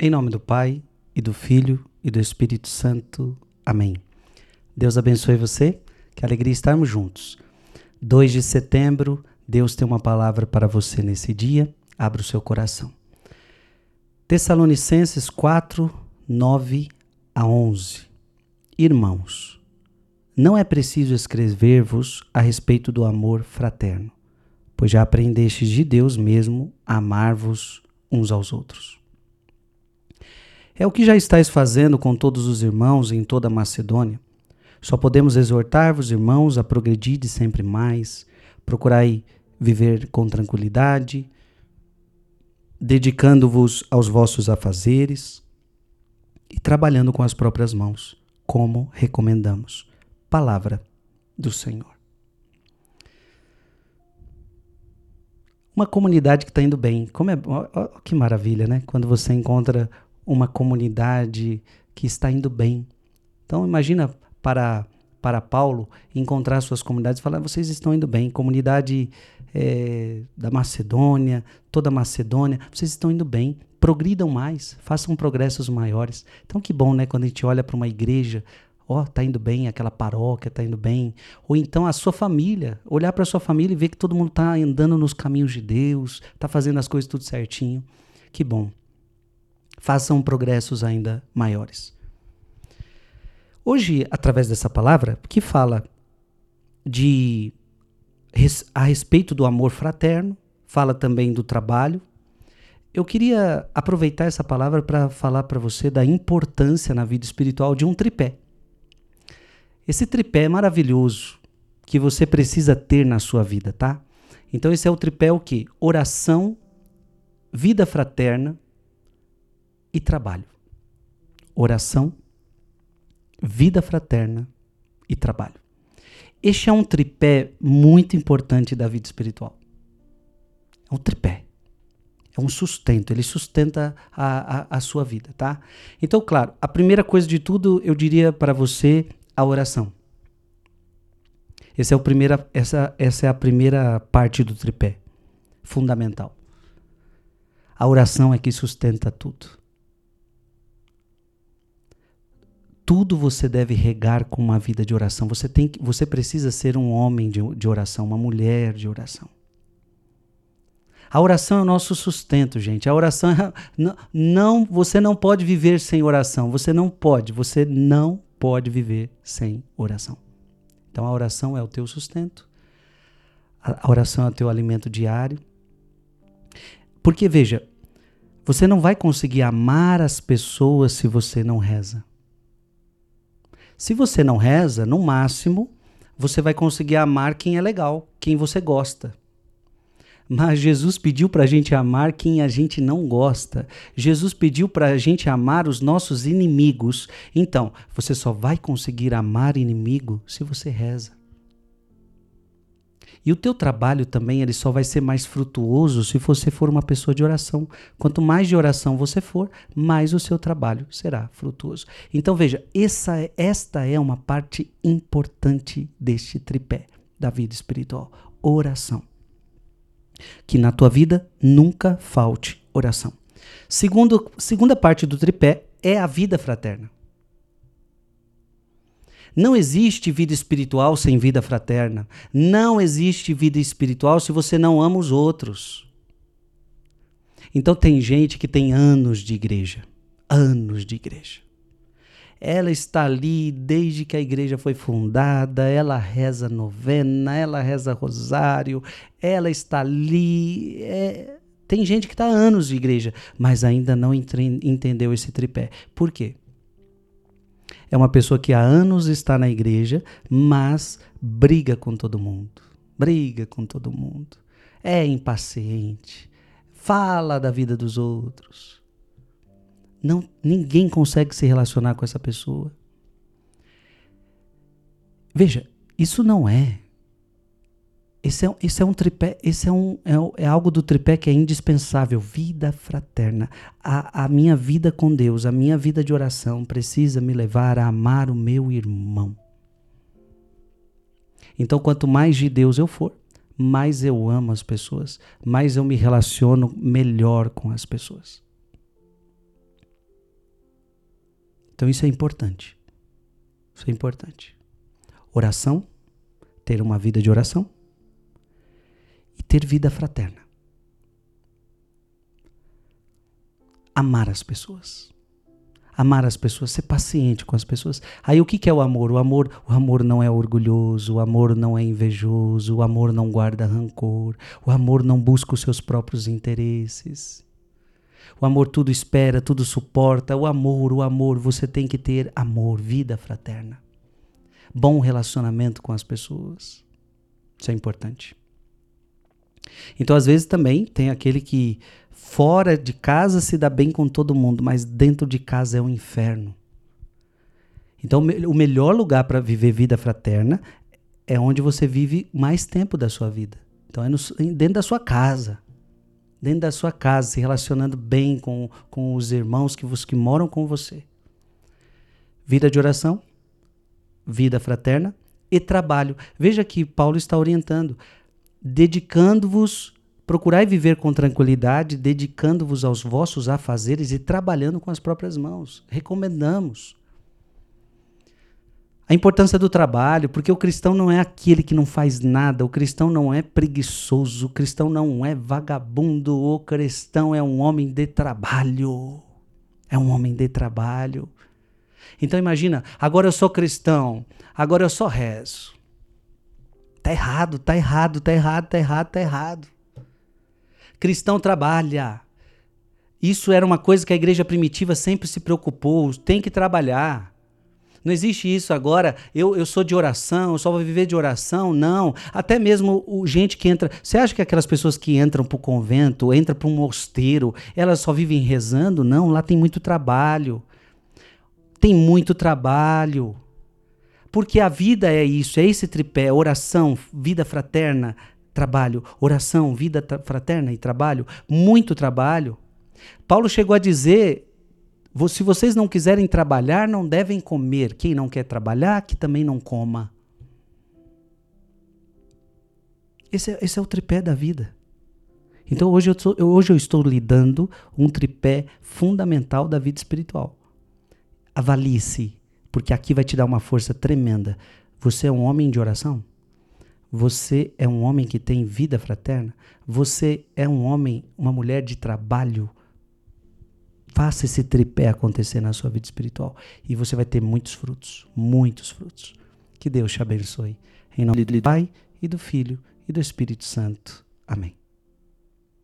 Em nome do Pai, e do Filho, e do Espírito Santo. Amém. Deus abençoe você. Que alegria estarmos juntos. 2 de setembro, Deus tem uma palavra para você nesse dia. Abra o seu coração. Tessalonicenses 4, 9 a 11. Irmãos, não é preciso escrever-vos a respeito do amor fraterno, pois já aprendestes de Deus mesmo a amar-vos uns aos outros. É o que já estáis fazendo com todos os irmãos em toda a Macedônia. Só podemos exortar-vos, irmãos, a progredir sempre mais, procurai viver com tranquilidade, dedicando-vos aos vossos afazeres e trabalhando com as próprias mãos, como recomendamos. Palavra do Senhor. Uma comunidade que está indo bem. Como é, ó, ó, que maravilha, né? Quando você encontra uma comunidade que está indo bem. Então imagina para para Paulo encontrar suas comunidades e falar: vocês estão indo bem, comunidade é, da Macedônia, toda a Macedônia, vocês estão indo bem, progridam mais, façam progressos maiores. Então que bom, né? Quando a gente olha para uma igreja, ó, oh, tá indo bem, aquela paróquia tá indo bem, ou então a sua família, olhar para sua família e ver que todo mundo tá andando nos caminhos de Deus, tá fazendo as coisas tudo certinho. Que bom façam progressos ainda maiores. Hoje, através dessa palavra, que fala de a respeito do amor fraterno, fala também do trabalho. Eu queria aproveitar essa palavra para falar para você da importância na vida espiritual de um tripé. Esse tripé é maravilhoso que você precisa ter na sua vida, tá? Então esse é o tripé o quê? Oração, vida fraterna e trabalho. Oração, vida fraterna e trabalho. Este é um tripé muito importante da vida espiritual. É um tripé. É um sustento, ele sustenta a, a, a sua vida, tá? Então, claro, a primeira coisa de tudo, eu diria para você, a oração. Essa é, o primeira, essa, essa é a primeira parte do tripé, fundamental. A oração é que sustenta tudo. Tudo você deve regar com uma vida de oração. Você, tem, você precisa ser um homem de, de oração, uma mulher de oração. A oração é o nosso sustento, gente. A oração é, não, não, você não pode viver sem oração. Você não pode, você não pode viver sem oração. Então a oração é o teu sustento. A oração é o teu alimento diário. Porque veja, você não vai conseguir amar as pessoas se você não reza. Se você não reza, no máximo, você vai conseguir amar quem é legal, quem você gosta. Mas Jesus pediu para a gente amar quem a gente não gosta. Jesus pediu para a gente amar os nossos inimigos. Então, você só vai conseguir amar inimigo se você reza. E o teu trabalho também ele só vai ser mais frutuoso se você for uma pessoa de oração. Quanto mais de oração você for, mais o seu trabalho será frutuoso. Então veja, essa, é, esta é uma parte importante deste tripé da vida espiritual, oração. Que na tua vida nunca falte oração. Segundo, segunda parte do tripé é a vida fraterna. Não existe vida espiritual sem vida fraterna. Não existe vida espiritual se você não ama os outros. Então tem gente que tem anos de igreja, anos de igreja. Ela está ali desde que a igreja foi fundada, ela reza novena, ela reza rosário, ela está ali. É... Tem gente que está anos de igreja, mas ainda não entendeu esse tripé. Por quê? É uma pessoa que há anos está na igreja, mas briga com todo mundo. Briga com todo mundo. É impaciente. Fala da vida dos outros. Não, ninguém consegue se relacionar com essa pessoa. Veja, isso não é esse é, esse é um tripé, esse é, um, é, é, algo do tripé que é indispensável. Vida fraterna. A, a minha vida com Deus, a minha vida de oração precisa me levar a amar o meu irmão. Então, quanto mais de Deus eu for, mais eu amo as pessoas, mais eu me relaciono melhor com as pessoas. Então isso é importante. Isso é importante. Oração, ter uma vida de oração ter vida fraterna. Amar as pessoas amar as pessoas, ser paciente com as pessoas. Aí o que, é o amor? O amor, o amor não é orgulhoso, o amor não é invejoso, o amor não guarda rancor, o amor não busca os seus próprios interesses. O amor tudo espera, tudo suporta. O amor, o amor, você tem que ter amor, vida fraterna. Bom relacionamento com as pessoas. Isso é importante. Então, às vezes também tem aquele que Fora de casa se dá bem com todo mundo, mas dentro de casa é um inferno. Então, o melhor lugar para viver vida fraterna é onde você vive mais tempo da sua vida. Então, é no, dentro da sua casa. Dentro da sua casa, se relacionando bem com, com os irmãos que, que moram com você. Vida de oração, vida fraterna e trabalho. Veja que Paulo está orientando, dedicando-vos Procurai viver com tranquilidade, dedicando-vos aos vossos afazeres e trabalhando com as próprias mãos. Recomendamos. A importância do trabalho, porque o cristão não é aquele que não faz nada, o cristão não é preguiçoso, o cristão não é vagabundo, o cristão é um homem de trabalho. É um homem de trabalho. Então imagina, agora eu sou cristão, agora eu só rezo. Tá errado, tá errado, tá errado, tá errado, tá errado. Cristão trabalha. Isso era uma coisa que a igreja primitiva sempre se preocupou. Tem que trabalhar. Não existe isso agora, eu, eu sou de oração, eu só vou viver de oração. Não. Até mesmo o, gente que entra. Você acha que aquelas pessoas que entram para o convento, entram para um mosteiro, elas só vivem rezando? Não, lá tem muito trabalho. Tem muito trabalho. Porque a vida é isso, é esse tripé: oração, vida fraterna, trabalho, oração, vida fraterna e trabalho, muito trabalho. Paulo chegou a dizer: se vocês não quiserem trabalhar, não devem comer. Quem não quer trabalhar, que também não coma. Esse é, esse é o tripé da vida. Então hoje eu, sou, hoje eu estou lidando um tripé fundamental da vida espiritual. Avalie-se, porque aqui vai te dar uma força tremenda. Você é um homem de oração? Você é um homem que tem vida fraterna? Você é um homem, uma mulher de trabalho? Faça esse tripé acontecer na sua vida espiritual e você vai ter muitos frutos, muitos frutos. Que Deus te abençoe. Em nome do Pai e do Filho e do Espírito Santo. Amém.